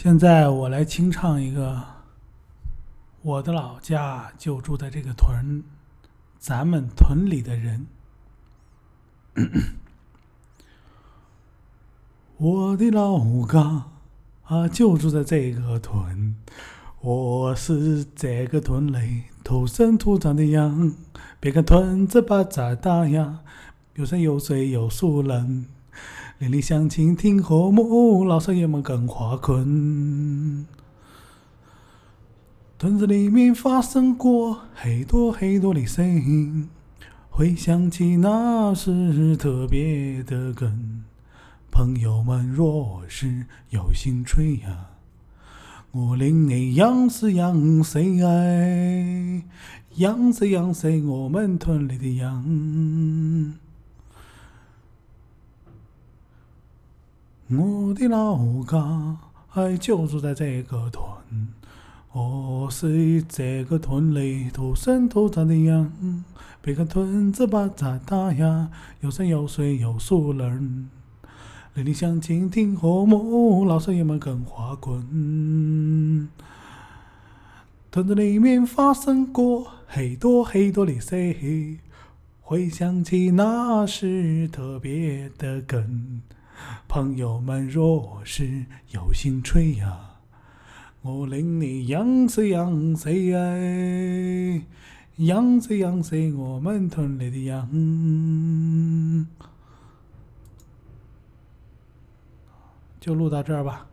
现在我来清唱一个，我的老家就住在这个屯，咱们屯里的人。我的老家啊，就住在这个屯，我是这个屯里土生土长的羊。别看屯子不咋大呀，有山有水有树人。邻里乡亲挺和睦，老少爷们更华坤。屯子里面发生过很多很多的事，回想起那是特别的梗。朋友们若是有心吹呀，我领你养死养死哎，养死养死我们屯里的羊。我的老家哎，就住在这个屯，我是这个屯里土生土长的羊。别看屯子不咋大呀，有山有水有树人，邻里乡亲挺和睦，老少爷们更华坤。屯子里面发生过很多很多的事，回想起那是特别的梗。朋友们若是有心吹呀，我领你养死养死哎，养死养死我们屯里的羊。就录到这儿吧。